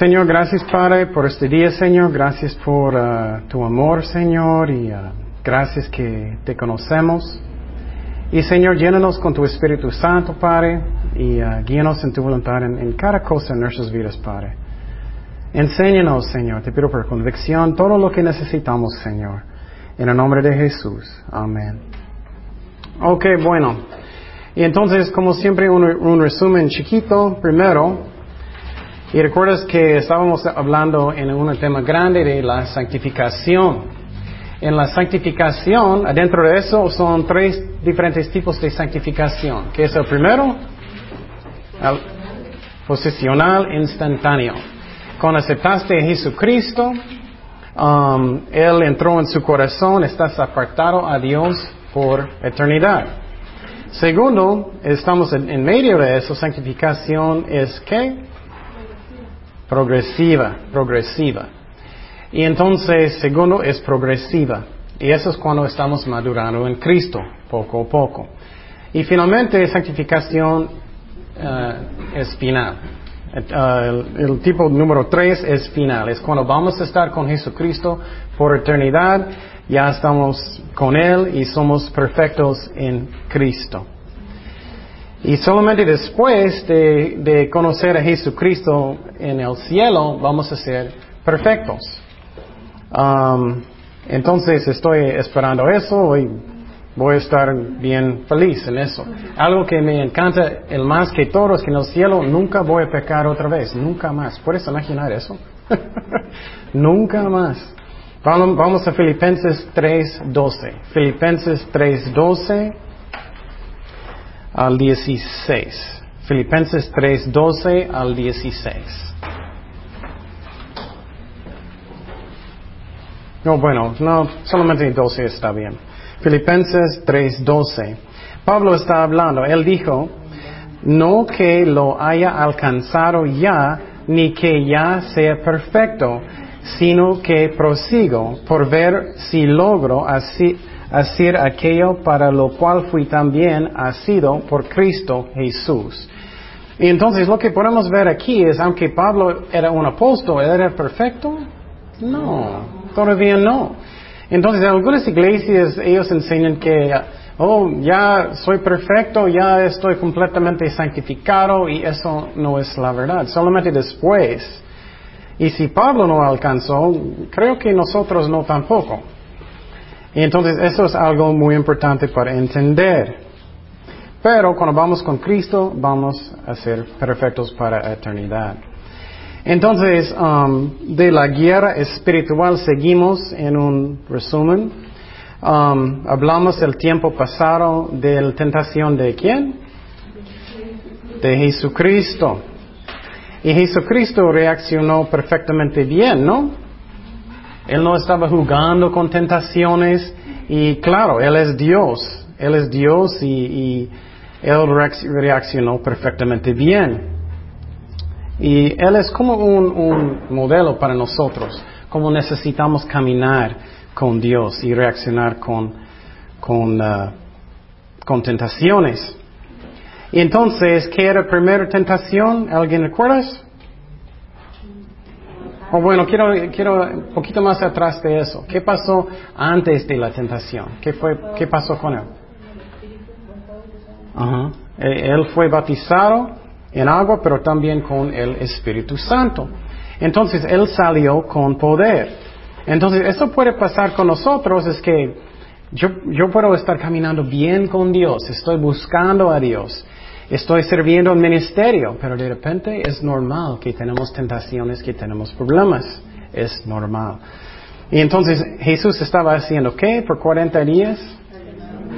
Señor, gracias Padre por este día, Señor. Gracias por uh, tu amor, Señor, y uh, gracias que te conocemos. Y Señor, llénanos con tu Espíritu Santo, Padre, y uh, guíanos en tu voluntad en, cada cosa en nuestras vidas, Padre. Enséñanos, Señor, te pido por convicción todo lo que necesitamos, Señor. En el nombre de Jesús. Amén. Ok, bueno. Y entonces, como siempre, un resumen chiquito primero. Y recuerdas que estábamos hablando en un tema grande de la santificación. En la santificación, adentro de eso, son tres diferentes tipos de santificación. ¿Qué es el primero? El posicional instantáneo. Cuando aceptaste a Jesucristo, um, Él entró en su corazón, estás apartado a Dios por eternidad. Segundo, estamos en, medio de eso, santificación es ¿qué? Progresiva, progresiva. Y entonces, segundo, es progresiva. Y eso es cuando estamos madurando en Cristo, poco a poco. Y finalmente, santificación uh, es final. Uh, el, el, tipo número tres es final. Es cuando vamos a estar con Jesucristo por eternidad. Ya estamos con Él y somos perfectos en Cristo. Y solamente después de, de, conocer a Jesucristo en el cielo vamos a ser perfectos. Um, entonces estoy esperando eso y voy a estar bien feliz en eso. Algo que me encanta el más que todo es que en el cielo nunca voy a pecar otra vez, nunca más. ¿Puedes imaginar eso? nunca más. Vamos, a Filipenses 3.12. Filipenses 3.12 al 16. Filipenses 3, 12 al 16. No, bueno, no, solamente 12 está bien. Filipenses 3, 12. Pablo está hablando, él dijo, no que lo haya alcanzado ya, ni que ya sea perfecto, sino que prosigo por ver si logro así, hacer aquello para lo cual fui también asido por Cristo Jesús. Y entonces lo que podemos ver aquí es, aunque Pablo era un apóstol, ¿él era perfecto? No, todavía no. Entonces en algunas iglesias ellos enseñan que, oh, ya soy perfecto, ya estoy completamente santificado y eso no es la verdad. Solamente después. Y si Pablo no alcanzó, creo que nosotros no tampoco. Y entonces eso es algo muy importante para entender. Pero cuando vamos con Cristo, vamos a ser perfectos para eternidad. Entonces, um, de la guerra espiritual seguimos en un resumen. Um, hablamos el tiempo pasado de la tentación de quién? De Jesucristo. Y Jesucristo reaccionó perfectamente bien, ¿no? Él no estaba jugando con tentaciones y claro, Él es Dios, Él es Dios y, Él reaccionó perfectamente bien. Y Él es como un, modelo para nosotros, como necesitamos caminar con Dios y reaccionar con, con, uh, con tentaciones. Y entonces, ¿qué era la primera tentación? ¿Alguien Oh, bueno, quiero, quiero un poquito más atrás de eso. ¿Qué pasó antes de la tentación? ¿Qué, fue, qué pasó con él? Eh, él fue bautizado en agua, pero también con el Espíritu Santo. Entonces, él salió con poder. Entonces, eso puede pasar con nosotros, es que yo, yo puedo estar caminando bien con Dios, estoy buscando a Dios. Estoy sirviendo el ministerio, pero de repente es normal que tenemos tentaciones, que tenemos problemas. Es normal. Y entonces Jesús estaba haciendo qué por 40 días?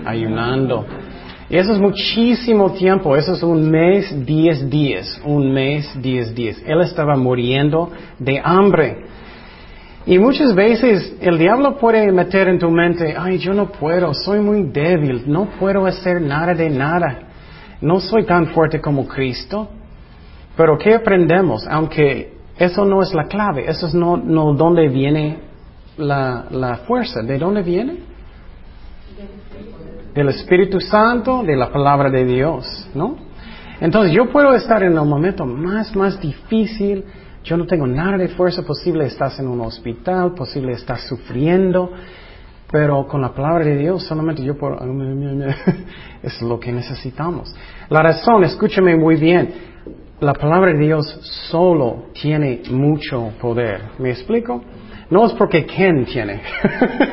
Ayunando. Y eso es muchísimo tiempo, eso es un mes, 10 días, un mes, 10 días. Él estaba muriendo de hambre. Y muchas veces el diablo puede meter en tu mente, ay, yo no puedo, soy muy débil, no puedo hacer nada de nada no soy tan fuerte como Cristo, pero ¿qué aprendemos? Aunque eso no es la clave, eso es no, no dónde viene la, la fuerza, ¿de dónde viene? Del Espíritu Santo, de la palabra de Dios, ¿no? Entonces yo puedo estar en el momento más, más difícil, yo no tengo nada de fuerza posible, estás en un hospital, posible estás sufriendo, pero con la palabra de Dios solamente yo puedo... es lo que necesitamos. La razón, escúchame muy bien, la palabra de Dios solo tiene mucho poder. ¿Me explico? No es porque Ken tiene.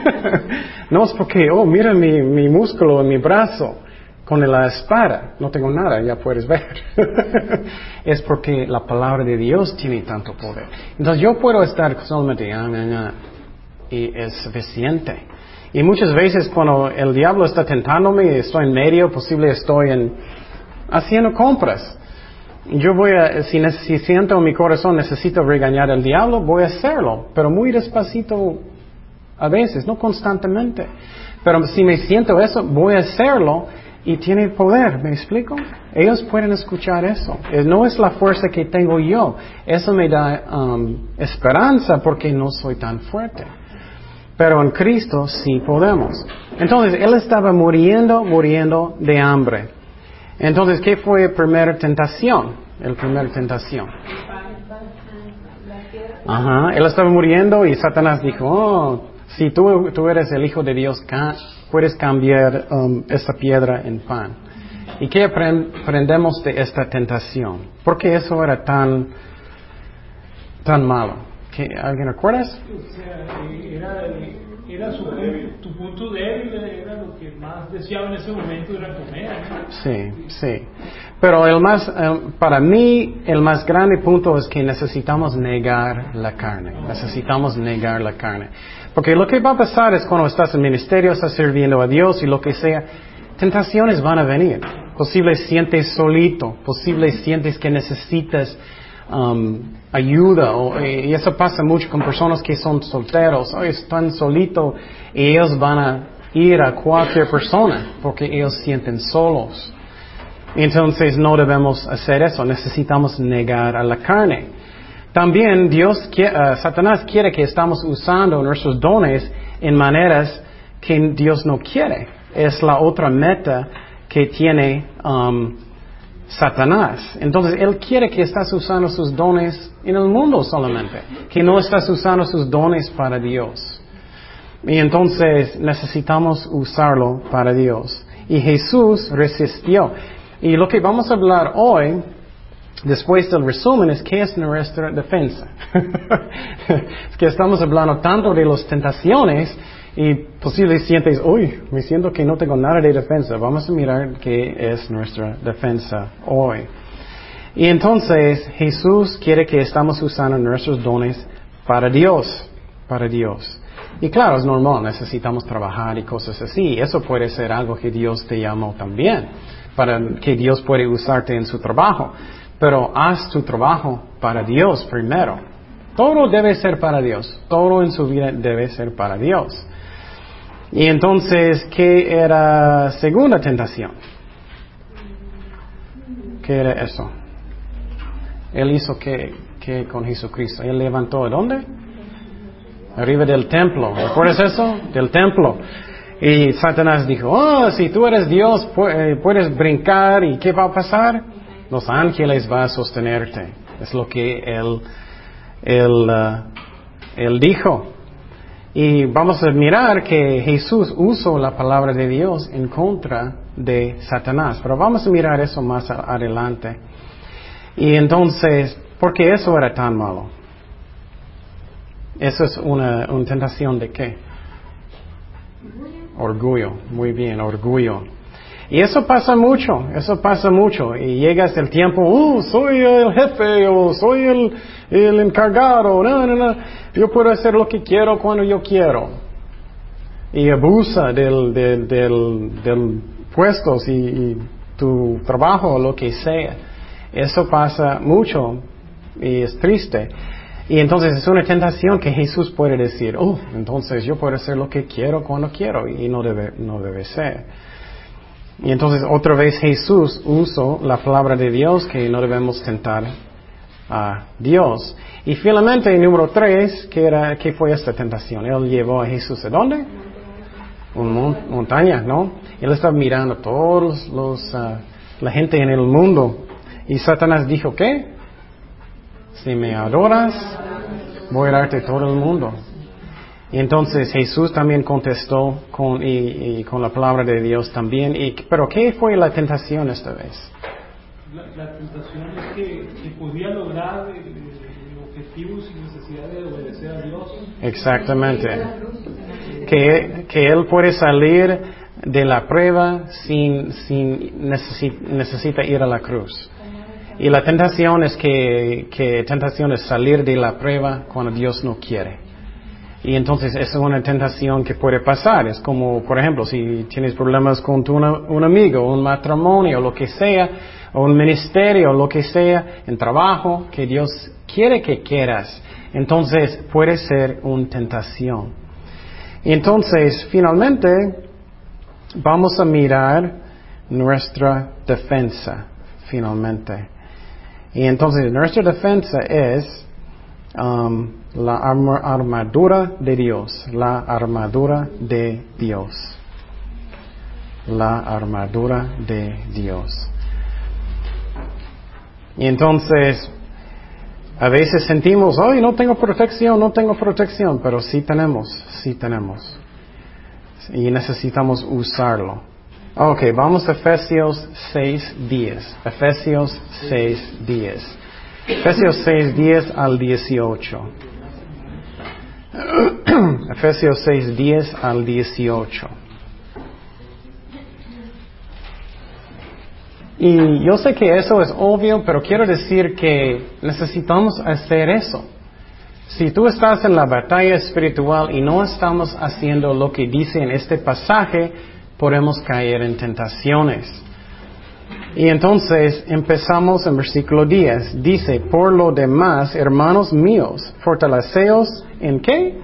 no es porque, oh, mira mi, mi músculo en mi brazo con la espada. No tengo nada, ya puedes ver. es porque la palabra de Dios tiene tanto poder. Entonces yo puedo estar solamente, ah, y es suficiente. Y muchas veces cuando el diablo está tentándome, estoy en medio, posible estoy en, haciendo compras. Yo voy a, si, si siento en mi corazón necesito regañar al diablo, voy a hacerlo, pero muy despacito a veces, no constantemente. Pero si me siento eso, voy a hacerlo y tiene poder, ¿me explico? Ellos pueden escuchar eso. Eh, no es la fuerza que tengo yo. Eso me da um, esperanza porque no soy tan fuerte. Pero en Cristo sí podemos. Entonces, Él estaba muriendo, muriendo de hambre. Entonces, ¿qué fue la primera tentación? El primer tentación. Ajá, Él estaba muriendo y Satanás dijo, oh, si tú, tú eres el Hijo de Dios, puedes cambiar um, esta piedra en pan. ¿Y qué aprendemos de esta tentación? ¿Por qué eso era tan, tan malo? ¿Alguien recuerdas? era, era su, tu punto débil, era lo que más deseaba en ese momento, era comer. Sí, sí. Pero el más, eh, para mí, el más grande punto es que necesitamos negar la carne. Necesitamos negar la carne. Porque lo que va a pasar es cuando estás en ministerio, estás sirviendo a Dios y lo que sea, tentaciones van a venir. Posible sientes solito, posible sientes que necesitas um, ayuda. Eh, y eso pasa mucho con personas que son solteros. están solitos y ellos van a ir a cualquier persona porque ellos sienten solos. Entonces no debemos hacer eso. Necesitamos negar a la carne. También Dios, uh, Satanás quiere que estamos usando nuestros dones en maneras que Dios no quiere. Es la otra meta que tiene um, Satanás. Entonces, Él quiere que estás usando sus dones en el mundo solamente, que no estás usando sus dones para Dios. Y entonces necesitamos usarlo para Dios. Y Jesús resistió. Y lo que vamos a hablar hoy, después del resumen, es qué es nuestra defensa. es que estamos hablando tanto de las tentaciones y posible sientes, uy, me siento que no tengo nada de defensa. Vamos a mirar qué es nuestra defensa hoy. Y entonces Jesús quiere que estamos usando nuestros dones para Dios, para Dios. Y claro, es normal, necesitamos trabajar y cosas así. Eso puede ser algo que Dios te llamó también, para que Dios puede usarte en su trabajo. Pero haz tu trabajo para Dios primero. Todo debe ser para Dios. Todo en su vida debe ser para Dios. Y entonces, ¿qué era segunda tentación? ¿Qué era eso? Él hizo qué, con Jesucristo. Él levantó, ¿dónde? Arriba del templo. ¿Recuerdas eso? Del templo. Y Satanás dijo, oh, si tú eres Dios, eh, puedes brincar y ¿qué va a pasar? Los ángeles van a sostenerte. Es lo que él, él, uh, él dijo. Y vamos a mirar que Jesús usó la palabra de Dios en contra de Satanás. Pero vamos a mirar eso más adelante. Y entonces, ¿por qué eso era tan malo? Eso es una, una tentación de qué? Orgullo, muy bien, orgullo. Y eso pasa mucho, eso pasa mucho. Y llegas el tiempo, uh, soy el jefe o soy el, el encargado, no, no, no, yo puedo hacer lo que quiero cuando yo quiero. Y abusa del, del, del, del puestos y, y tu trabajo o lo que sea. Eso pasa mucho y es triste. Y entonces es una tentación que Jesús puede decir, oh, entonces yo puedo hacer lo que quiero cuando quiero y no debe, no debe ser. Y entonces otra vez Jesús usó la palabra de Dios que no debemos tentar a Dios. Y finalmente, número tres, ¿qué, era, ¿qué fue esta tentación? Él llevó a Jesús a dónde? Una montaña, ¿no? Él estaba mirando a todos los, uh, la gente en el mundo Y Satanás dijo, ¿qué? Si me adoras, voy a darte todo el mundo. Y entonces Jesús también contestó con, y, con la palabra de Dios también. Y, pero ¿qué fue la tentación esta vez? La, tentación es que, podía lograr el, objetivo sin necesidad de obedecer a Dios. Exactamente. Que, que Él puede salir de la prueba sin, sin necesita ir a la cruz. Y la tentación es que, que tentación es salir de la prueba cuando Dios no quiere. Y entonces es una tentación que puede pasar. Es como, por ejemplo, si tienes problemas con tu, un amigo, un matrimonio, lo que sea, o un ministerio, lo que sea, en trabajo, que Dios quiere que quieras. Entonces puede ser una tentación. Y entonces, finalmente, vamos a mirar nuestra defensa, finalmente. Y entonces, nuestra defensa es um, la armadura de Dios, la armadura de Dios, la armadura de Dios. Y entonces, a veces sentimos, ay, no tengo protección, no tengo protección, pero sí tenemos, sí tenemos. Y necesitamos usarlo. Ok, vamos a Efesios 6, 10. Efesios 6, 10. Efesios 6, 10 al 18. Efesios 6, 10 al 18. Y yo sé que eso es obvio, pero quiero decir que necesitamos hacer eso. Si tú estás en la batalla espiritual y no estamos haciendo lo que dice en este pasaje, podemos caer en tentaciones. Y entonces empezamos en versículo 10. Dice, por lo demás, hermanos míos, fortaleceos en qué?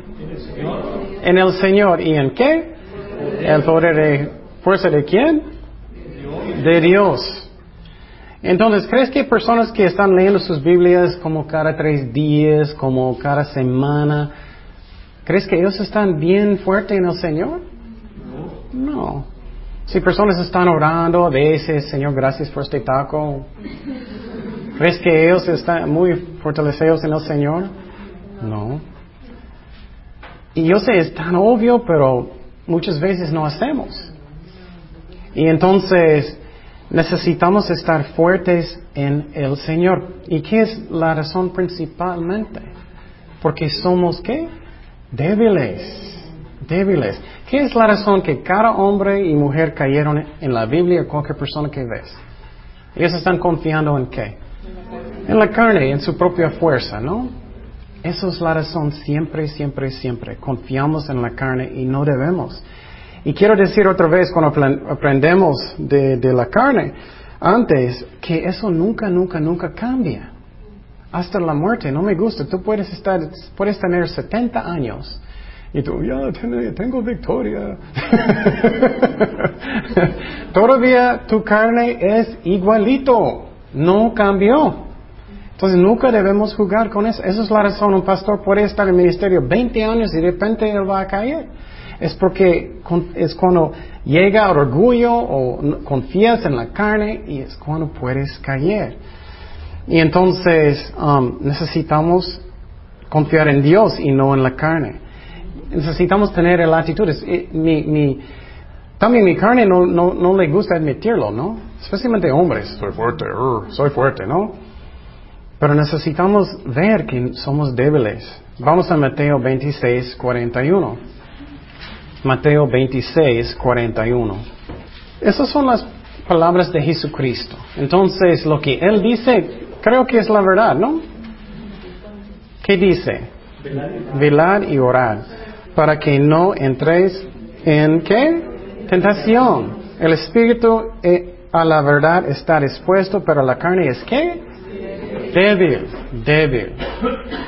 En el Señor. ¿Y en qué? El poder de fuerza de quién? De Dios. Entonces, ¿crees que hay personas que están leyendo sus Biblias como cada tres días, como cada semana, ¿crees que ellos están bien fuertes en el Señor? No. Si personas están orando veces, Señor, gracias por este taco, ¿crees que ellos están muy fortalecidos en el Señor? No. Y yo sé, es tan obvio, pero muchas veces no hacemos. Y entonces, necesitamos estar fuertes en el Señor. ¿Y qué es la razón principalmente? Porque somos qué? Débiles. Débiles. ¿Qué es la razón que cada hombre y mujer cayeron en la Biblia cualquier persona que ves? Ellos están confiando en qué? En la carne, en su propia fuerza, ¿no? Esa es la razón siempre, siempre, siempre. Confiamos en la carne y no debemos. Y quiero decir otra vez, cuando aprendemos de, la carne, antes, que eso nunca, nunca, nunca cambia. Hasta la muerte, no me gusta. Tú puedes estar, puedes tener 70 años y tú, ya tengo victoria. Todavía tu carne es igualito, no cambió. Entonces nunca debemos jugar con eso. Esa es la razón. Un pastor puede estar en ministerio 20 años y de repente él va a caer es porque es cuando llega orgullo o confías en la carne y es cuando puedes caer. Y entonces um, necesitamos confiar en Dios y no en la carne. Necesitamos tener el actitud. Mi, también mi carne no, no, le gusta admitirlo, ¿no? Especialmente hombres. Soy fuerte, soy fuerte, ¿no? Pero necesitamos ver que somos débiles. Vamos a Mateo 26, 41. Mateo 26, 41. Esas son las palabras de Jesucristo. Entonces, lo que Él dice, creo que es la verdad, ¿no? ¿Qué dice? Velar y orar. Para que no entréis en qué? Tentación. El espíritu eh, a la verdad está dispuesto, pero la carne es qué? Débil, débil.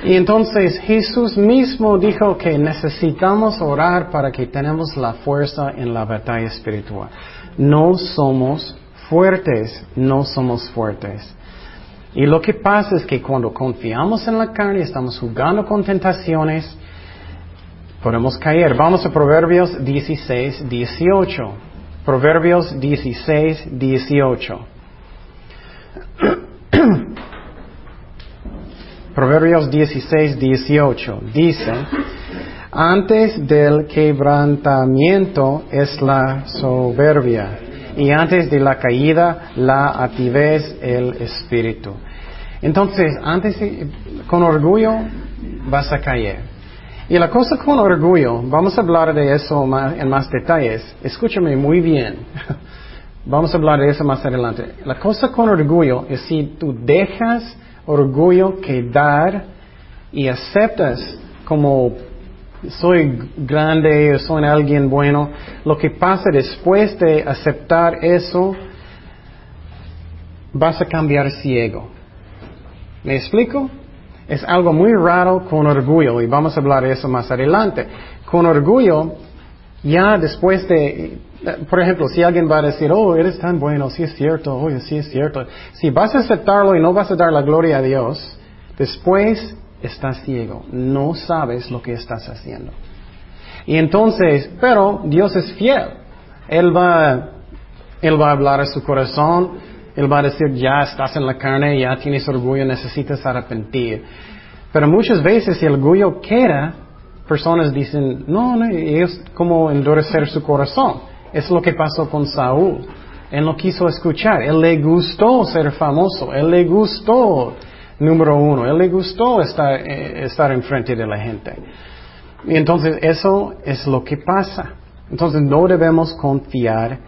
Y entonces Jesús mismo dijo que necesitamos orar para que tenemos la fuerza en la batalla espiritual. No somos fuertes, no somos fuertes. Y lo que pasa es que cuando confiamos en la carne, estamos jugando con tentaciones, podemos caer. Vamos a Proverbios 16, 18. Proverbios 16, 18. Proverbios 16, 18 dice, antes del quebrantamiento es la soberbia y antes de la caída la altivez el espíritu. Entonces, antes con orgullo vas a caer. Y la cosa con orgullo, vamos a hablar de eso en más detalles. Escúchame muy bien. Vamos a hablar de eso más adelante. La cosa con orgullo es si tú dejas orgullo quedar y aceptas como soy grande, soy alguien bueno, lo que pasa después de aceptar eso, vas a cambiar ciego. ¿Me explico? Es algo muy raro con orgullo y vamos a hablar de eso más adelante. Con orgullo, ya después de, por ejemplo, si alguien va a decir, oh, eres tan bueno, sí es cierto, oye, sí es cierto. Si vas a aceptarlo y no vas a dar la gloria a Dios, después estás ciego, no sabes lo que estás haciendo. Y entonces, pero Dios es fiel. Él va, él va a hablar a su corazón, él va a decir, ya estás en la carne, ya tienes orgullo, necesitas arrepentir. Pero muchas veces el orgullo queda, personas dicen, no, no, ellos como endurecer su corazón. Es lo que pasó con Saúl. Él no quiso escuchar, él le gustó ser famoso, él le gustó número uno. Él le gustó estar, eh, estar enfrente de la gente. Y entonces eso es lo que pasa. Entonces no debemos confiar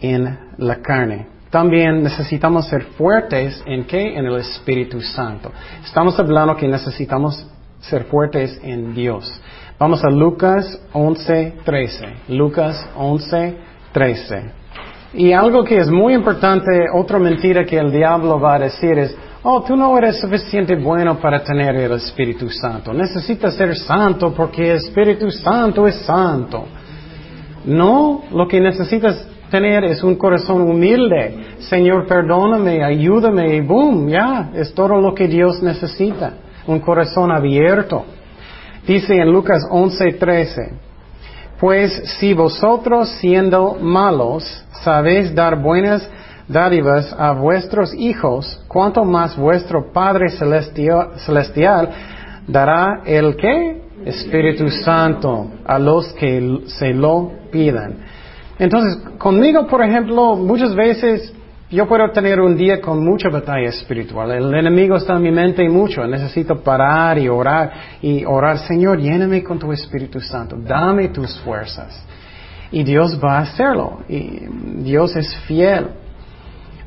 en la carne. También necesitamos ser fuertes en qué? En el Espíritu Santo. Estamos hablando que necesitamos ser fuertes en Dios. Vamos a Lucas 11, 13. Lucas 11, 13. Y algo que es muy importante, otra mentira que el diablo va a decir es, oh, tú no eres suficiente bueno para tener el Espíritu Santo. Necesitas ser santo porque el Espíritu Santo es santo. No, lo que necesitas tener es un corazón humilde. Señor, perdóname, ayúdame y boom, ya, es todo lo que Dios necesita. Un corazón abierto. Dice en Lucas 11:13, pues si vosotros siendo malos sabéis dar buenas dádivas a vuestros hijos, cuanto más vuestro Padre celestial, dará el que? Espíritu Santo a los que se lo pidan. Entonces, conmigo, por ejemplo, muchas veces yo puedo tener un día con mucha batalla espiritual. El enemigo está en mi mente y mucho. Necesito parar y orar y orar, Señor, lléname con tu Espíritu Santo. Dame tus fuerzas. Y Dios va a hacerlo. Y Dios es fiel.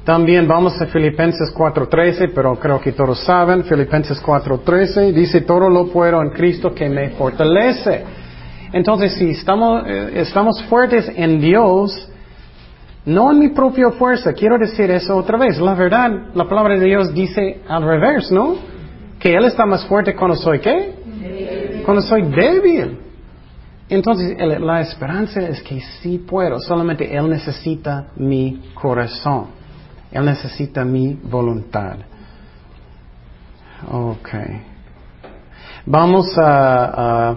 También vamos a Filipenses 4.13, pero creo que todos saben, Filipenses 4.13 dice, todo lo puedo en Cristo que me fortalece. Entonces, si estamos, eh, estamos fuertes en Dios, no en mi propia fuerza, quiero decir eso otra vez. La verdad, la palabra de Dios dice al revés, ¿no? Que Él está más fuerte cuando soy qué? Cuando soy débil. Entonces, la esperanza es que sí puedo, solamente Él necesita mi corazón. Él necesita mi voluntad. Ok. Vamos a,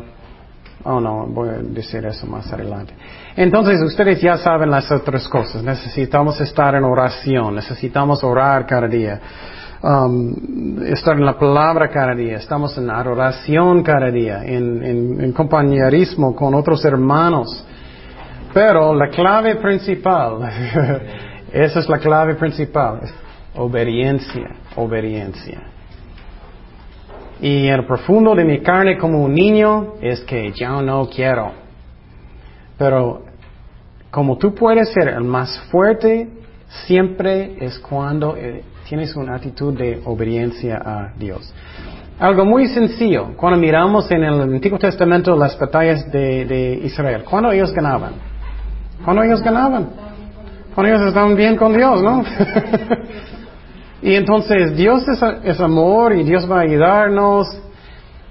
Oh, no, voy a decir eso más adelante. Entonces, ustedes ya saben las otras cosas. Necesitamos estar en oración, necesitamos orar cada día, um, estar en la palabra cada día, estamos en adoración cada día, en, en compañerismo con otros hermanos. Pero la clave principal Esa es la clave principal. Obediencia, obediencia. Y en el profundo de mi carne como un niño es que yo no quiero. Pero como tú puedes ser el más fuerte, siempre es cuando eh, tienes una actitud de obediencia a Dios. Algo muy sencillo. Cuando miramos en el Antiguo Testamento las batallas de, de Israel, ¿cuándo ellos ganaban? ¿Cuándo ellos ganaban? Cuando ellos están bien con Dios, ¿no? y entonces Dios es, amor y Dios va a ayudarnos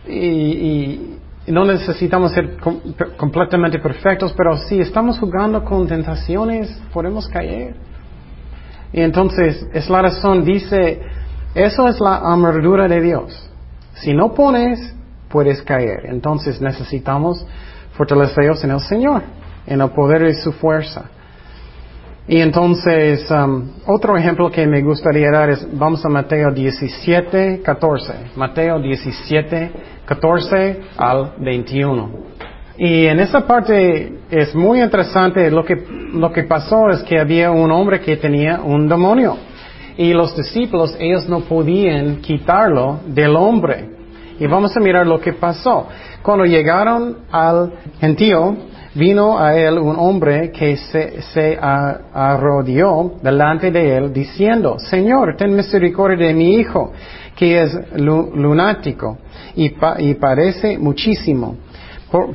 y, no necesitamos ser completamente perfectos, pero si estamos jugando con tentaciones, podemos caer. Y entonces es la razón, dice, eso es la armadura de Dios. Si no pones, puedes caer. Entonces necesitamos fortalecernos en el Señor, en el poder de su fuerza. Y entonces, um, otro ejemplo que me gustaría dar es, vamos a Mateo 17, 14. Mateo 17, 14 al 21. Y en esa parte es muy interesante, lo que, lo que pasó es que había un hombre que tenía un demonio. Y los discípulos, ellos no podían quitarlo del hombre. Y vamos a mirar lo que pasó. Cuando llegaron al gentío, vino a él un hombre que se, se arrodilló delante de él diciendo, Señor, ten misericordia de mi hijo, que es lunático y, y parece muchísimo,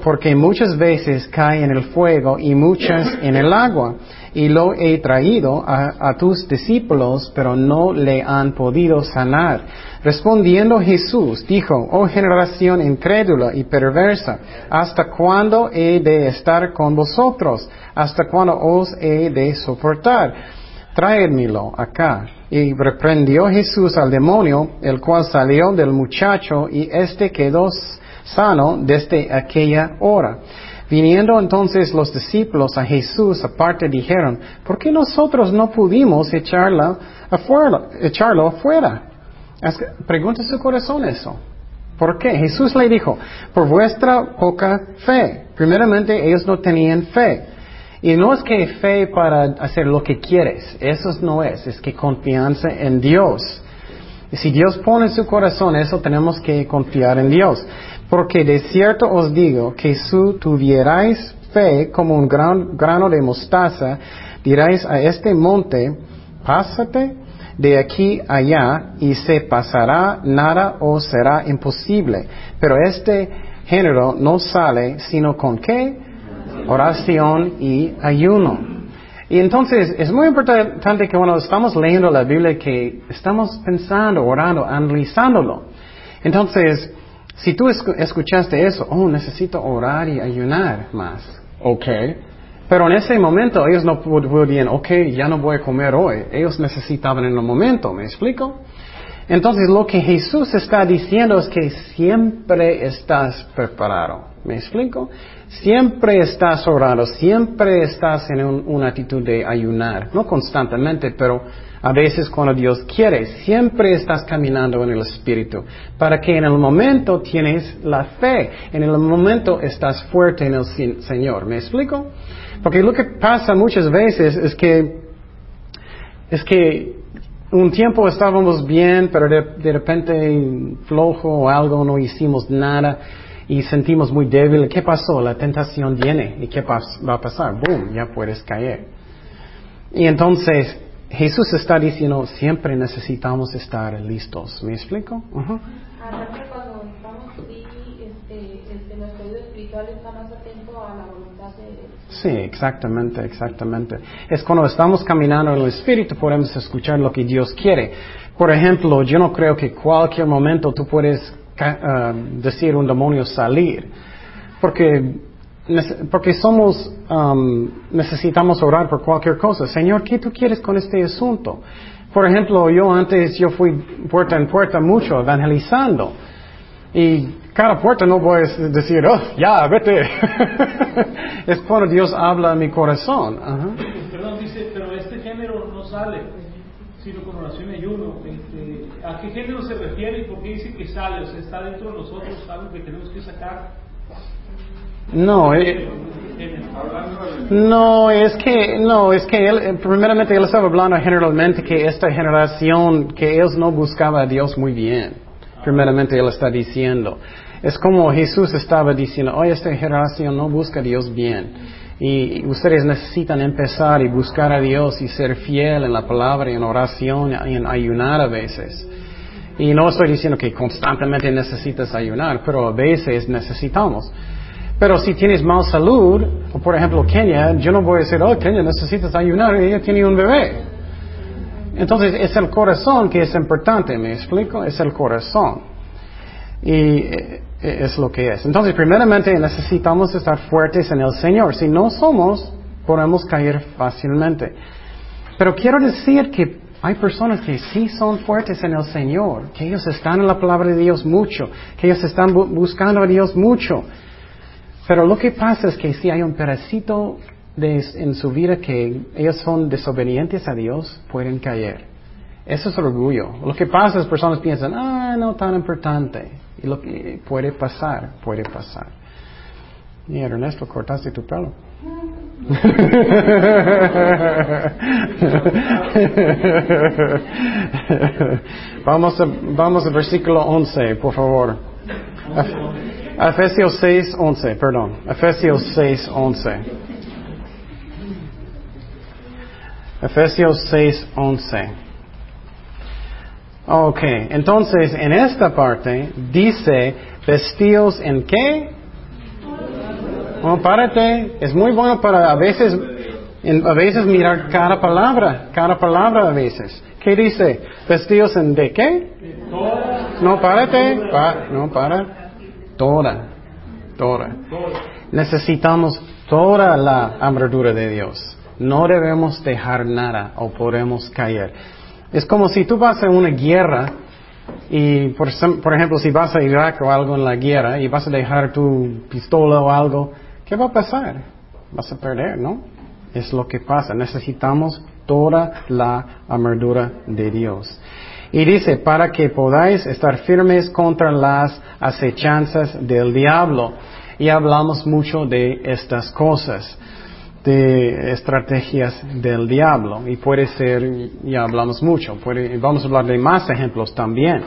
porque muchas veces cae en el fuego y muchas en el agua. Y lo he traído a tus discípulos, pero no le han podido sanar. Respondiendo Jesús, dijo, oh generación incrédula y perversa, ¿hasta cuándo he de estar con vosotros? ¿Hasta cuándo os he de soportar? Traédmelo acá. Y reprendió Jesús al demonio, el cual salió del muchacho y éste quedó sano desde aquella hora. Viniendo entonces los discípulos a Jesús aparte dijeron, ¿por qué nosotros no pudimos echarla afuera, echarlo afuera? Pregunta su corazón eso. ¿Por qué? Jesús le dijo, por vuestra poca fe. Primeramente, ellos no tenían fe. Y no es que fe para hacer lo que quieres, eso no es, es que confianza en Dios. Y si Dios pone en su corazón eso, tenemos que confiar en Dios. Porque de cierto os digo que si tuvierais fe como un gran, grano de mostaza, diráis a este monte, pásate de aquí allá y se pasará nada o será imposible. Pero este género no sale sino con qué? Oración y ayuno. Y entonces es muy importante que cuando estamos leyendo la Biblia que estamos pensando, orando, analizándolo. Entonces, si tú escuchaste eso, oh, necesito orar y ayunar más. Ok. Pero en ese momento ellos no podían, ok, ya no voy a comer hoy. Ellos necesitaban en el momento, ¿me explico? Entonces lo que Jesús está diciendo es que siempre estás preparado. ¿Me explico? Siempre estás orando, siempre estás en una actitud de ayunar. No constantemente, pero a veces cuando Dios quiere, siempre estás caminando en el Espíritu. Para que en el momento tienes la fe, en el momento estás fuerte en el Señor. ¿Me explico? Porque lo que pasa muchas veces es que, es que un tiempo estábamos bien, pero de, repente flojo o algo, no hicimos nada y sentimos muy débil. ¿Qué pasó? La tentación viene. ¿Y qué va a pasar? ¡Boom! Ya puedes caer. Y entonces Jesús está diciendo, siempre necesitamos estar listos. ¿Me explico? Uh Sí, exactamente, exactamente. Es cuando estamos caminando en el Espíritu podemos escuchar lo que Dios quiere. Por ejemplo, yo no creo que cualquier momento tú puedes uh, decir un demonio salir, porque porque somos um, necesitamos orar por cualquier cosa. Señor, ¿qué tú quieres con este asunto? Por ejemplo, yo antes yo fui puerta en puerta mucho evangelizando y cada puerta no voy a decir, oh, ya, vete. es cuando Dios habla a mi corazón. Perdón, dice, pero este género no sale, sino con oración y ayuno. Este, ¿A qué género se refiere y por qué dice que sale? Está dentro de nosotros, algo que tenemos que sacar. No, eh, no, es que, no, es que él, primeramente él estaba hablando generalmente que esta generación, que ellos no buscaban a Dios muy bien. Primeramente él está diciendo. Es como Jesús estaba diciendo, hoy esta generación no busca a Dios bien. Y ustedes necesitan empezar y buscar a Dios y ser fiel en la palabra, en oración, en ayunar a veces. Y no estoy diciendo que constantemente necesitas ayunar, pero a veces necesitamos. Pero si tienes mal salud, por ejemplo Kenia, yo no voy a decir, oh Kenia, necesitas ayunar, ella tiene un bebé. Entonces es el corazón que es importante, ¿me explico? Es el corazón. Y eh, es lo que es. Entonces, primeramente necesitamos estar fuertes en el Señor. Si no somos, podemos caer fácilmente. Pero quiero decir que hay personas que sí son fuertes en el Señor, que ellos están en la palabra de Dios mucho, que ellos están buscando a Dios mucho. Pero lo que pasa es que si hay un pedacito de- en su vida que ellos son desobedientes a Dios, pueden caer. Eso es orgullo. Lo que pasa es personas piensan, ah, no tan importante. Y lo que puede pasar, puede pasar. Y Ernesto, cortaste tu pelo. vamos, a, vamos al versículo 11, por favor. Ef- Efesios 6, 11, perdón. Efesios 6, 11. Efesios 6, 11. Ok, entonces en esta parte dice, vestidos en qué? No, párate. Es muy bueno para a veces, a veces mirar cada palabra, cada palabra a veces. ¿Qué dice? Vestidos en de qué? No, párate. No, para. Toda. Toda. Necesitamos toda la armadura de Dios. No debemos dejar nada o podemos caer. Es como si tú vas a una guerra y, por, por ejemplo, si vas a Irak o algo en la guerra y vas a dejar tu pistola o algo, ¿qué va a pasar? Vas a perder, ¿no? Es lo que pasa. Necesitamos toda la armadura de Dios. Y dice, para que podáis estar firmes contra las acechanzas del diablo. Y hablamos mucho de estas cosas, de estrategias del diablo. Y puede ser, ya hablamos mucho, puede, vamos a hablar de más ejemplos también.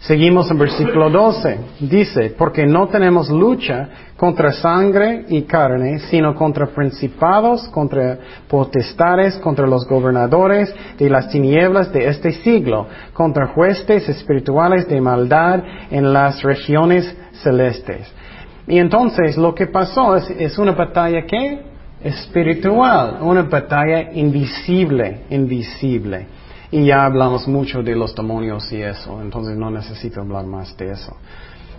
Seguimos en versículo 12. Dice, porque no tenemos lucha contra sangre y carne, sino contra principados, contra potestades, contra los gobernadores de las tinieblas de este siglo, contra huestes espirituales de maldad en las regiones celestes. Y entonces lo que pasó es, es una batalla que espiritual, una batalla invisible, invisible. Y ya hablamos mucho de los demonios y eso, entonces no necesito hablar más de eso.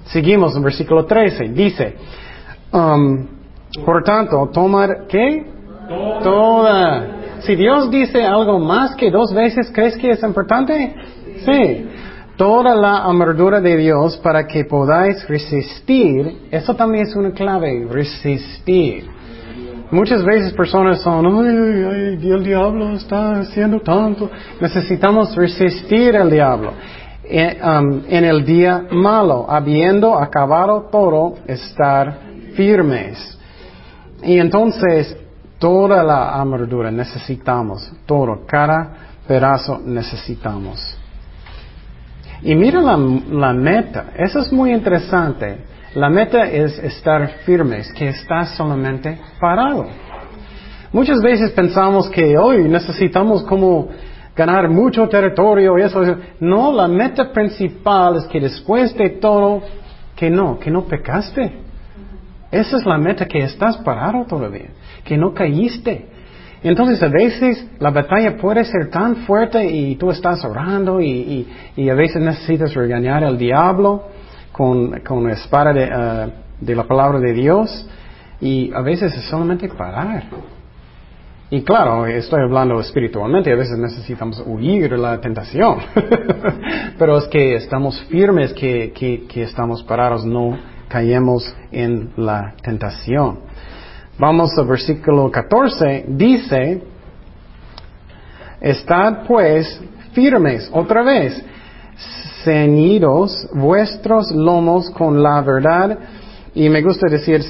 Seguimos en versículo 13, dice, um, por tanto, tomar, ¿qué? Toda. Si Dios dice algo más que dos veces, ¿crees que es importante? Sí. Toda la armadura de Dios para que podáis resistir, eso también es una clave, resistir. Muchas veces personas son, ay, ay, el diablo está haciendo tanto. Necesitamos resistir al diablo. En, um, en el día malo, habiendo acabado todo, estar firmes. Y entonces, toda la armadura necesitamos, todo, cada pedazo necesitamos. Y mira la, la meta, eso es muy interesante. La meta es estar firmes, que estás solamente parado. Muchas veces pensamos que hoy necesitamos como ganar mucho territorio y eso. No, la meta principal es que después de todo, que no, que no pecaste. Esa es la meta, que estás parado todavía, que no caíste. Entonces a veces la batalla puede ser tan fuerte y tú estás orando y, y, y a veces necesitas regañar al diablo con, con la espada de, uh, de la palabra de Dios y a veces es solamente parar. Y claro, estoy hablando espiritualmente, a veces necesitamos huir de la tentación, pero es que estamos firmes, que, que, que estamos parados, no caemos en la tentación. Vamos al versículo 14, dice, Estad pues firmes, otra vez, ceñidos vuestros lomos con la verdad, y me gusta decir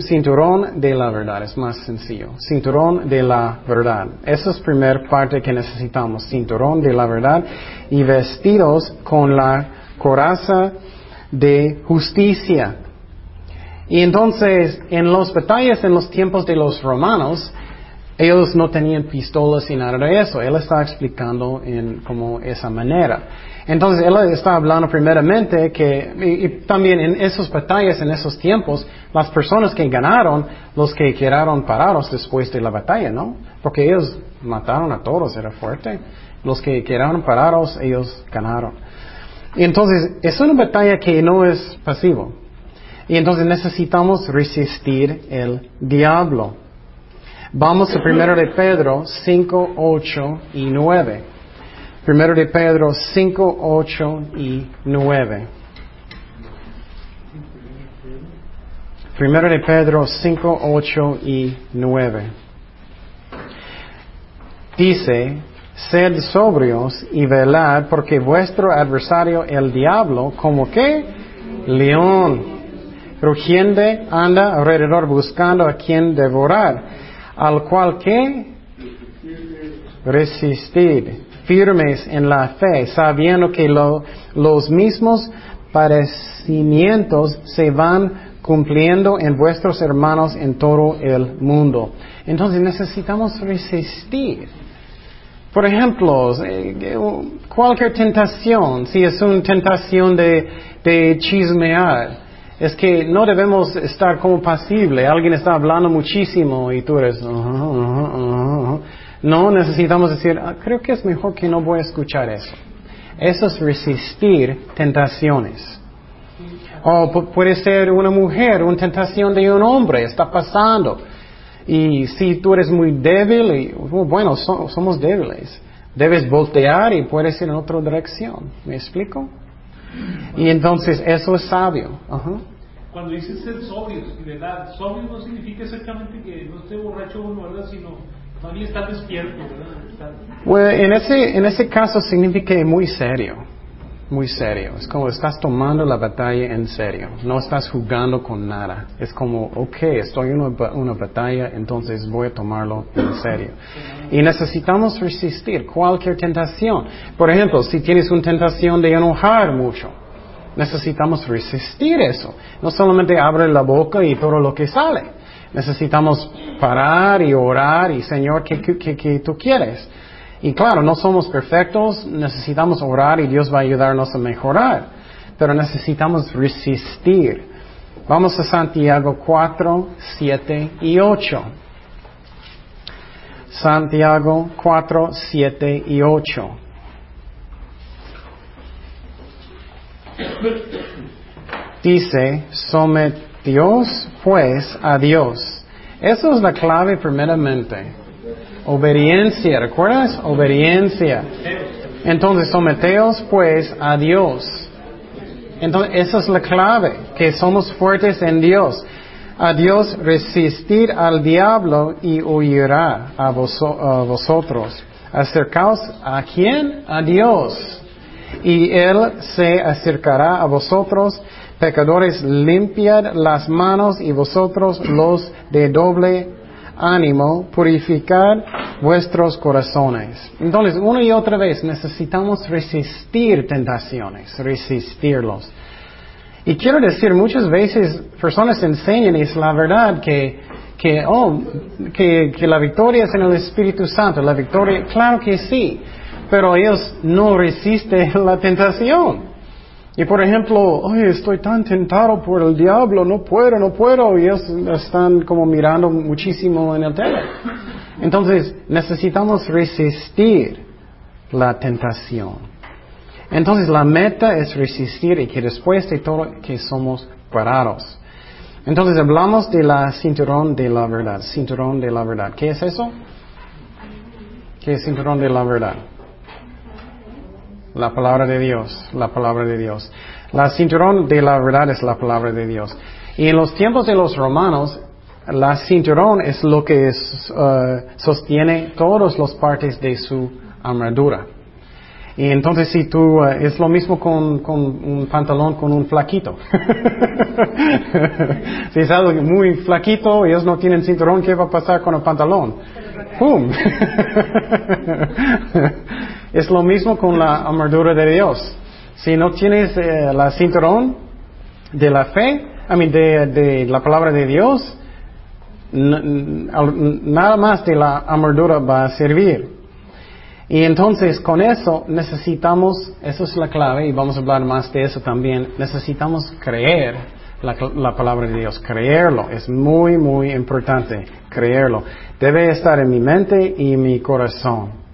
cinturón de la verdad, es más sencillo, cinturón de la verdad. Esa es la primera parte que necesitamos, cinturón de la verdad, y vestidos con la coraza de justicia. Y entonces, en las batallas en los tiempos de los romanos, ellos no tenían pistolas y nada de eso. Él está explicando en como esa manera. Entonces, él está hablando primeramente que, y, también en esas batallas, en esos tiempos, las personas que ganaron, los que quedaron parados después de la batalla, ¿no? Porque ellos mataron a todos, era fuerte. Los que quedaron parados, ellos ganaron. Y entonces, es una batalla que no es pasivo. Y entonces necesitamos resistir el diablo. Vamos a primero de Pedro 5, 8 y 9. Primero de Pedro 5, 8 y 9. Primero de Pedro 5, 8 y 9. dice, sed sobrios y velad, porque vuestro adversario el diablo, como que león, rugiente, anda alrededor buscando a quien devorar, al cual que resistid, firmes en la fe, sabiendo que los mismos padecimientos se van cumpliendo en vuestros hermanos en todo el mundo. Entonces necesitamos resistir. Por ejemplo, eh, cualquier tentación, si es una tentación de, chismear, es que no debemos estar como pasible. Alguien está hablando muchísimo y tú eres... no, necesitamos decir, ah, creo que es mejor que no voy a escuchar eso. Eso es resistir tentaciones. O puede ser una mujer, una tentación de un hombre, está pasando. Y si tú eres muy débil, y, oh, bueno, somos débiles, debes voltear y puedes ir en otra dirección. ¿Me explico? Y entonces eso es sabio. Cuando dices ser sobrios, ¿verdad? Sobrio no significa exactamente que no esté borracho uno, ¿verdad? Sino está. Bueno, en ese, en ese caso significa muy serio muy serio. Es como estás tomando la batalla en serio. No estás jugando con nada. Es como, ok, estoy en una, batalla, entonces voy a tomarlo en serio. Y necesitamos resistir cualquier tentación. Por ejemplo, si tienes una tentación de enojar mucho, necesitamos resistir eso. No solamente abre la boca y todo lo que sale. Necesitamos parar y orar y Señor, ¿qué, qué, qué tú quieres? Y claro, no somos perfectos, necesitamos orar y Dios va a ayudarnos a mejorar, pero necesitamos resistir. Vamos a Santiago 4, 7 y 8. Santiago 4, 7 y 8. Dice, sometios pues a Dios. Eso es la clave primeramente. Obediencia, ¿recuerdas? Obediencia. Entonces, someteos pues a Dios. Entonces, esa es la clave, que somos fuertes en Dios. A Dios resistir al diablo y huirá a, vosotros. Acercaos a quién? A Dios. Y Él se acercará a vosotros. Pecadores, limpiad las manos y vosotros los de doble ánimo, purificar vuestros corazones. Entonces, una y otra vez necesitamos resistir tentaciones, resistirlos. Y quiero decir, muchas veces personas enseñan, y es la verdad, que, que, oh, que, que la victoria es en el Espíritu Santo. La victoria, claro que sí, pero ellos no resisten la tentación. Y por ejemplo, oye, estoy tan tentado por el diablo, no puedo, no puedo, y ellos están como mirando muchísimo en el tele. Entonces, necesitamos resistir la tentación. Entonces, la meta es resistir y que después de todo, que somos parados. Entonces, hablamos de la cinturón de la verdad, cinturón de la verdad. ¿Qué es eso? ¿Qué es cinturón de la verdad? La palabra de Dios, la palabra de Dios. La cinturón de la verdad es la palabra de Dios. Y en los tiempos de los romanos, la cinturón es lo que uh, sostiene todas las partes de su armadura. Y entonces si tú, uh, es lo mismo con, con, un pantalón con un flaquito. si es algo muy flaquito y ellos no tienen cinturón, ¿qué va a pasar con el pantalón? ¡Pum! Es lo mismo con la armadura de Dios. Si no tienes eh, la cinturón de la fe, a mí de, la palabra de Dios, nada más de la armadura va a servir. Y entonces con eso necesitamos, eso es la clave y vamos a hablar más de eso también, necesitamos creer la, la, palabra de Dios, creerlo, es muy, muy importante, creerlo. Debe estar en mi mente y en mi corazón.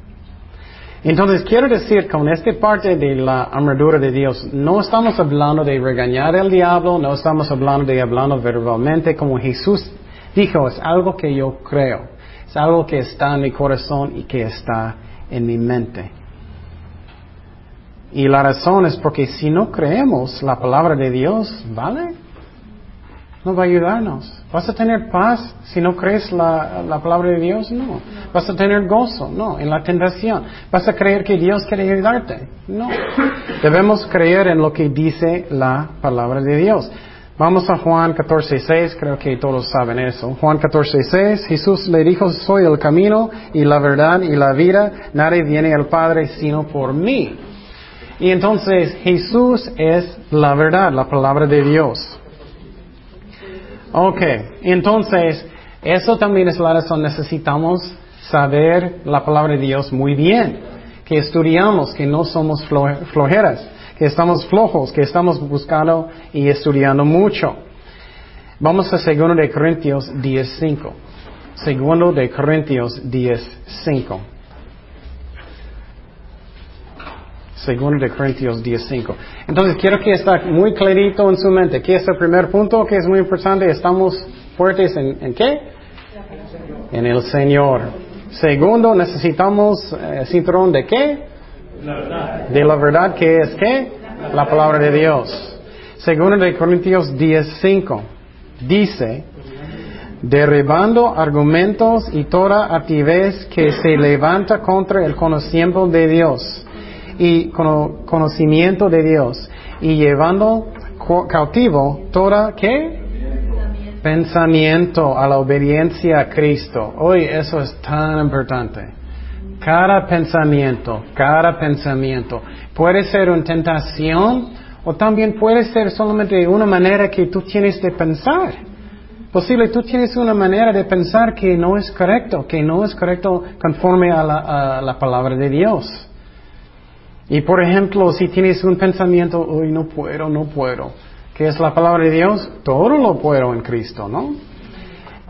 Entonces quiero decir con esta parte de la armadura de Dios, no estamos hablando de regañar al diablo, no estamos hablando de hablando verbalmente como Jesús dijo, es algo que yo creo, es algo que está en mi corazón y que está en mi mente. Y la razón es porque si no creemos la palabra de Dios, ¿vale? No va a ayudarnos. ¿Vas a tener paz si no crees la, la palabra de Dios? No. ¿Vas a tener gozo? No. En la tentación. ¿Vas a creer que Dios quiere ayudarte? No. Debemos creer en lo que dice la palabra de Dios. Vamos a Juan 14.6, creo que todos saben eso. Juan 14.6, Jesús le dijo, soy el camino y la verdad y la vida, nadie viene al Padre sino por mí. Y entonces Jesús es la verdad, la palabra de Dios. Ok, entonces eso también es la razón, necesitamos saber la palabra de Dios muy bien, que estudiamos, que no somos flojeras que estamos flojos, que estamos buscando y estudiando mucho. Vamos a 2 de Corintios 10.5. Segundo de Corintios 10.5. Segundo de Corintios 10.5. Entonces quiero que esté muy clarito en su mente. ¿Qué es el primer punto que es muy importante? Estamos fuertes en, ¿en qué? En el Señor. Segundo, necesitamos eh, cinturón de qué? De la verdad que es que la palabra de Dios. Segundo de Corintios 10:5 dice, derribando argumentos y toda actividad que se levanta contra el conocimiento de Dios y conocimiento de Dios y llevando cautivo toda qué pensamiento a la obediencia a Cristo. Hoy eso es tan importante. Cada pensamiento, cada pensamiento puede ser una tentación o también puede ser solamente una manera que tú tienes de pensar. Posible tú tienes una manera de pensar que no es correcto, que no es correcto conforme a la, a la palabra de Dios. Y por ejemplo, si tienes un pensamiento, hoy no puedo, no puedo, ¿qué es la palabra de Dios? Todo lo puedo en Cristo, ¿no?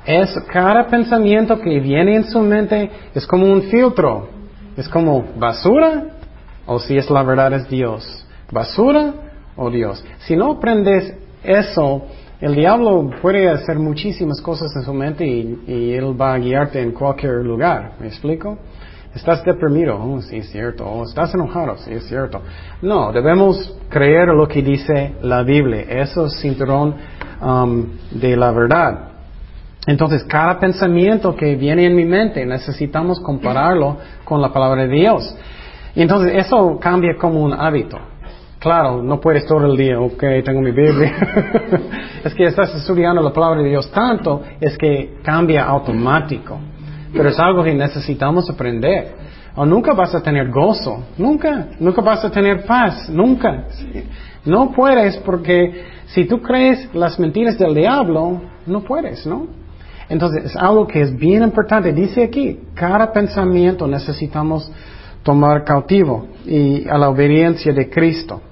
Es cada pensamiento que viene en su mente es como un filtro. Es como basura o si es la verdad es Dios. Basura o Dios. Si no aprendes eso, el diablo puede hacer muchísimas cosas en su mente y, él va a guiarte en cualquier lugar. ¿Me explico? Estás deprimido, oh, sí es cierto. O estás enojado, sí es cierto. No, debemos creer lo que dice la Biblia. Eso es cinturón um, de la verdad. Entonces, cada pensamiento que viene en mi mente necesitamos compararlo con la palabra de Dios. Y entonces eso cambia como un hábito. Claro, no puedes todo el día, ok, tengo mi Biblia. es que estás estudiando la palabra de Dios tanto, es que cambia automático. Pero es algo que necesitamos aprender. O nunca vas a tener gozo, nunca, nunca vas a tener paz, nunca. No puedes porque si tú crees las mentiras del diablo, no puedes, ¿no? Entonces, es algo que es bien importante. Dice aquí, cada pensamiento necesitamos tomar cautivo y a la obediencia de Cristo.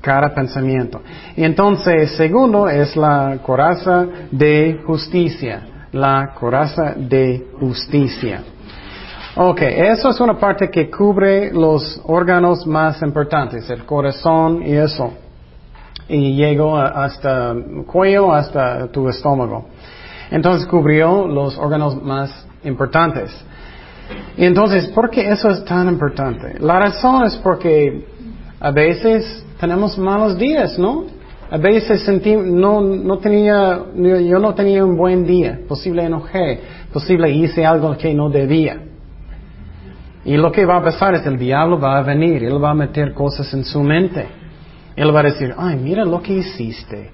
Cada pensamiento. Y entonces, segundo, es la coraza de justicia. La coraza de justicia. Ok, eso es una parte que cubre los órganos más importantes, el corazón y eso. Y llegó hasta el cuello, hasta tu estómago. Entonces cubrió los órganos más importantes. Y entonces, ¿por qué eso es tan importante? La razón es porque a veces tenemos malos días, ¿no? A veces sentí, no, no tenía, yo no tenía un buen día, posible enojé, posible hice algo que no debía. Y lo que va a pasar es el diablo va a venir, él va a meter cosas en su mente. Él va a decir, ay, mira lo que hiciste.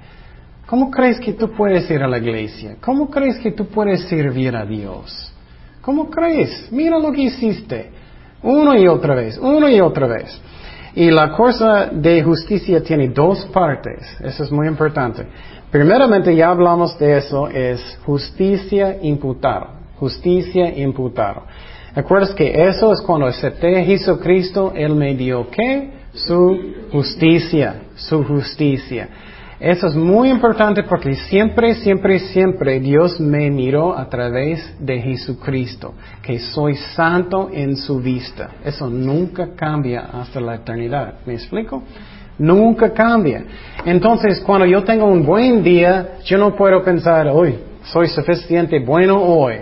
¿Cómo crees que tú puedes ir a la iglesia? ¿Cómo crees que tú puedes servir a Dios? ¿Cómo crees? Mira lo que hiciste. Uno y otra vez, uno y otra vez. Y la cosa de justicia tiene dos partes. Eso es muy importante. Primeramente, ya hablamos de eso, es justicia imputada. Justicia imputada. ¿Acuerdas que eso es cuando acepté a Jesucristo, Él me dio qué? Su justicia, su justicia. Eso es muy importante porque siempre, siempre, siempre Dios me miró a través de Jesucristo, que soy santo en su vista. Eso nunca cambia hasta la eternidad. ¿Me explico? Nunca cambia. Entonces, cuando yo tengo un buen día, yo no puedo pensar, hoy soy suficiente bueno hoy.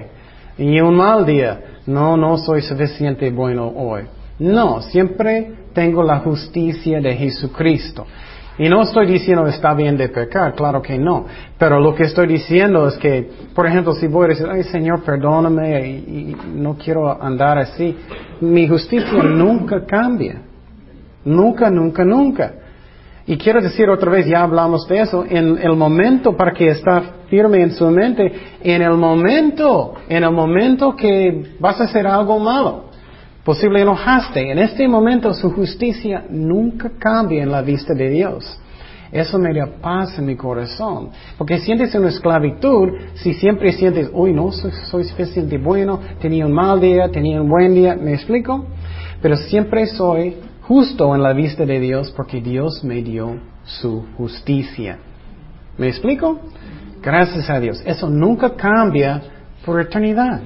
Y un mal día, no, no soy suficiente bueno hoy. No, siempre tengo la justicia de Jesucristo. Y no estoy diciendo está bien de pecar, claro que no. Pero lo que estoy diciendo es que, por ejemplo, si voy a decir, ay Señor, perdóname y, no quiero andar así, mi justicia nunca cambia. Nunca, nunca, nunca. Y quiero decir otra vez, ya hablamos de eso, en el momento para que está firme en su mente, en el momento, en el momento que vas a hacer algo malo, posible enojaste, en este momento su justicia nunca cambia en la vista de Dios. Eso me da paz en mi corazón. Porque sientes una esclavitud si siempre sientes, uy, no soy, soy especialmente bueno, tenía un mal día, tenía un buen día, ¿me explico? Pero siempre soy justo en la vista de Dios porque Dios me dio su justicia. ¿Me explico? Gracias a Dios. Eso nunca cambia por eternidad.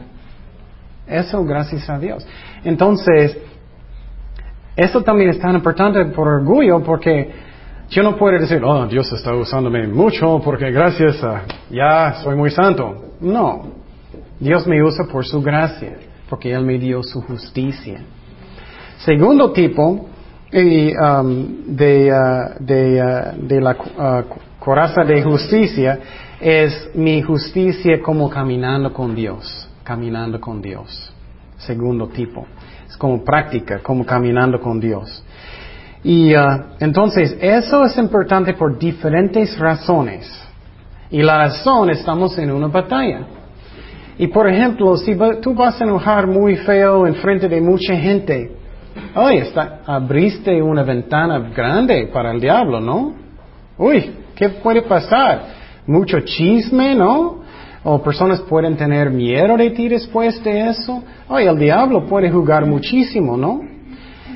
Eso gracias a Dios. Entonces, eso también es tan importante por orgullo porque yo no puedo decir, oh, Dios está usándome mucho porque gracias a, ya soy muy santo. No, Dios me usa por su gracia, porque Él me dio su justicia. Segundo tipo um, de, uh, de, uh, de, la uh, coraza de justicia es mi justicia como caminando con Dios, caminando con Dios segundo tipo. Es como práctica, como caminando con Dios. Y uh, entonces eso es importante por diferentes razones. Y la razón estamos en una batalla. Y por ejemplo, si tú vas a enojar muy feo en frente de mucha gente, Ay, está, abriste una ventana grande para el diablo, ¿no? Uy, ¿qué puede pasar? Mucho chisme, ¿no? O personas pueden tener miedo de ti después de eso. Ay, el diablo puede jugar muchísimo, ¿no?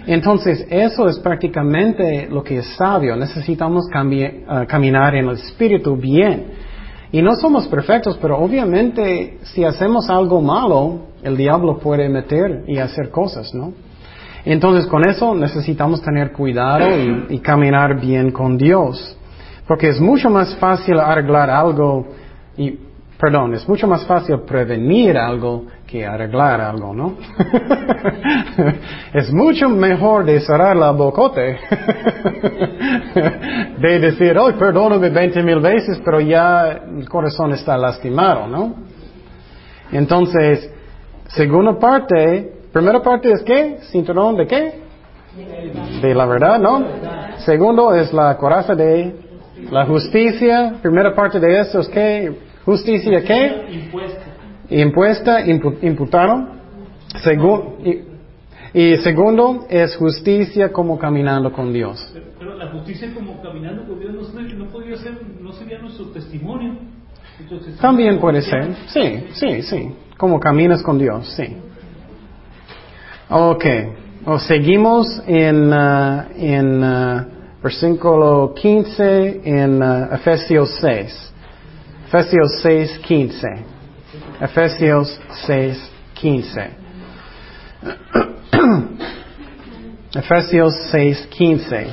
Entonces, eso es prácticamente lo que es sabio. Necesitamos uh, caminar en el espíritu bien. Y no somos perfectos, pero obviamente si hacemos algo malo, el diablo puede meter y hacer cosas, ¿no? Entonces, con eso necesitamos tener cuidado y, y caminar bien con Dios. Porque es mucho más fácil arreglar algo y Perdón, es mucho más fácil prevenir algo que arreglar algo, ¿no? es mucho mejor de cerrar la bocote, de decir, oh, perdóname 20 mil veces, pero ya el corazón está lastimado, ¿no? Entonces, segunda parte, primera parte es qué? Cinturón de qué? De la verdad, ¿no? Segundo es la coraza de la justicia. Primera parte de eso es qué? Justicia qué? Impuesta. Impuesta, imputaron. y, segundo es justicia como caminando con Dios. Pero, la justicia como caminando con Dios no, podría ser, no sería nuestro testimonio. También puede ser, sí, sí, sí. Como caminas con Dios, sí. Ok, o seguimos en, uh, en uh, versículo 15 en uh, Efesios 6. Efesios 6, 15. Efesios 6, 15. Efesios 6, 15.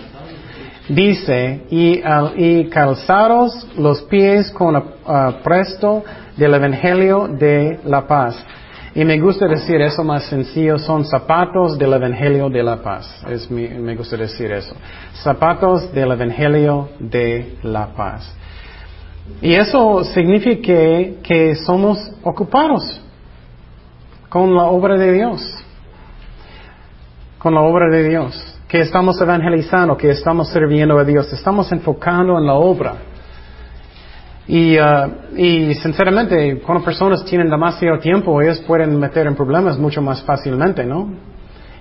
Dice, y, y calzaros los pies con uh, presto del Evangelio de la paz. Y me gusta decir eso más sencillo, son zapatos del Evangelio de la paz. Es me gusta decir eso. Zapatos del Evangelio de la paz. Y eso significa que, somos ocupados con la obra de Dios. Con la obra de Dios. Que estamos evangelizando, que estamos sirviendo a Dios. Estamos enfocando en la obra. Y, uh, y sinceramente, cuando personas tienen demasiado tiempo, ellos pueden meter en problemas mucho más fácilmente, ¿no?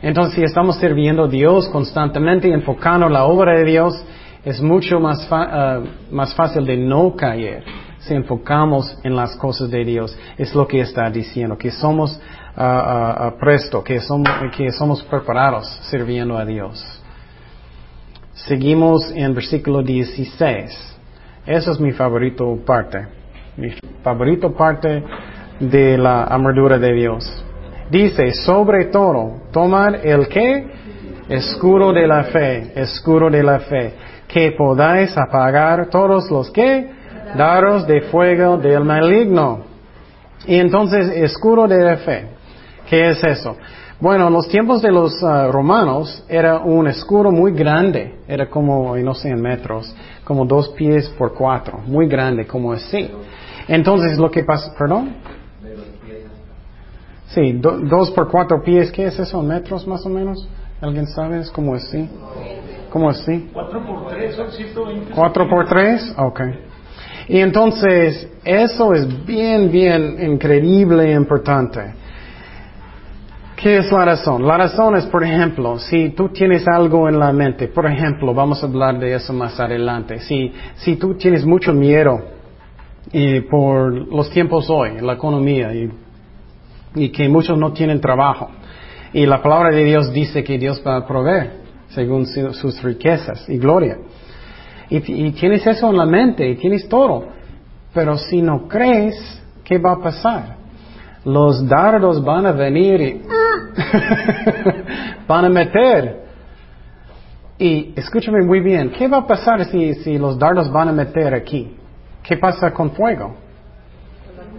Entonces, si estamos sirviendo a Dios constantemente, enfocando la obra de Dios, es mucho más, uh, más fácil de no caer si enfocamos en las cosas de Dios. Es lo que está diciendo, que somos uh, presto, que somos, preparados sirviendo a Dios. Seguimos en versículo 16. Esa es mi favorito parte. Mi favorito parte de la armadura de Dios. Dice, sobre todo, tomar el que? Escudo de la fe, escudo de la fe que podáis apagar todos los que daros de fuego del maligno. Y entonces, escudo de fe. ¿Qué es eso? Bueno, en los tiempos de los ah, romanos era un escudo muy grande, era como, no sé en metros, como dos pies por cuatro, muy grande, como así. Entonces lo que pasa, perdón. Sí, dos por cuatro pies, ¿qué es eso metros más o menos? ¿Alguien sabe? ¿Es como así? ¿Cómo así? Cuatro por tres son 120. ¿Cuatro por tres? Ok. Y entonces, eso es bien, bien increíble e importante. ¿Qué es la razón? La razón es, por ejemplo, si tú tienes algo en la mente, por ejemplo, vamos a hablar de eso más adelante, si, si tú tienes mucho miedo por los tiempos hoy, la economía, y, y que muchos no tienen trabajo, y la palabra de Dios dice que Dios va a proveer según sus riquezas y gloria. Y, tienes eso en la mente y tienes todo. Pero si no crees, ¿qué va a pasar? Los dardos van a venir y van a meter. Y escúchame muy bien, ¿qué va a pasar si, si los dardos van a meter aquí? ¿Qué pasa con fuego?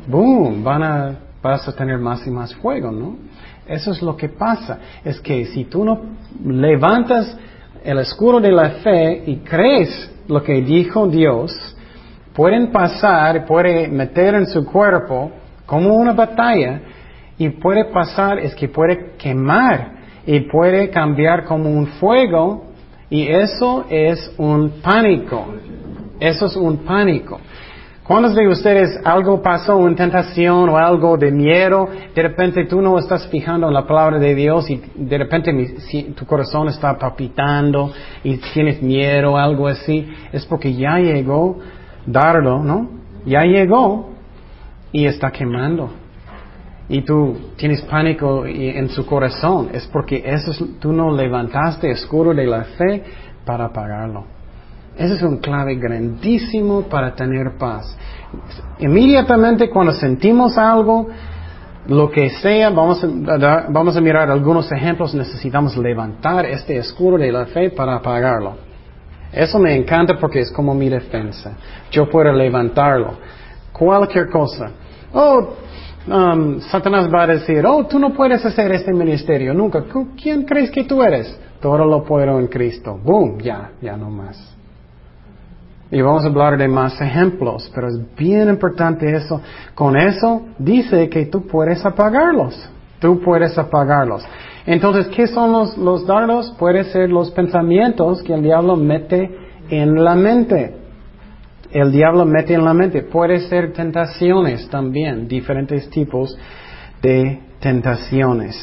Boom, van a, vas a tener más y más fuego, ¿no? Eso es lo que pasa. Es que si tú no levantas el escudo de la fe y crees lo que dijo Dios, pueden pasar, puede meter en su cuerpo como una batalla y puede pasar es que puede quemar y puede cambiar como un fuego y eso es un pánico. Eso es un pánico. ¿Cuántos de ustedes algo pasó, una tentación o algo de miedo? De repente tú no estás fijando en la palabra de Dios y de repente tu corazón está palpitando y tienes miedo o algo así. Es porque ya llegó dardo, ¿no? Ya llegó y está quemando. Y tú tienes pánico en su corazón. Es porque eso tú no levantaste escudo de la fe para apagarlo. Ese es un clave grandísimo para tener paz. Inmediatamente cuando sentimos algo, lo que sea, vamos a, vamos a mirar algunos ejemplos, necesitamos levantar este escudo de la fe para apagarlo. Eso me encanta porque es como mi defensa. Yo puedo levantarlo. Cualquier cosa. Oh, um, Satanás va a decir, oh, tú no puedes hacer este ministerio nunca. ¿Quién crees que tú eres? Todo lo puedo en Cristo. Boom, ya, ya no más. Y vamos a hablar de más ejemplos, pero es bien importante eso. Con eso dice que tú puedes apagarlos. Tú puedes apagarlos. Entonces, ¿qué son los, los dardos? Pueden ser los pensamientos que el diablo mete en la mente el diablo mete en la mente. Puede ser tentaciones también, diferentes tipos de tentaciones.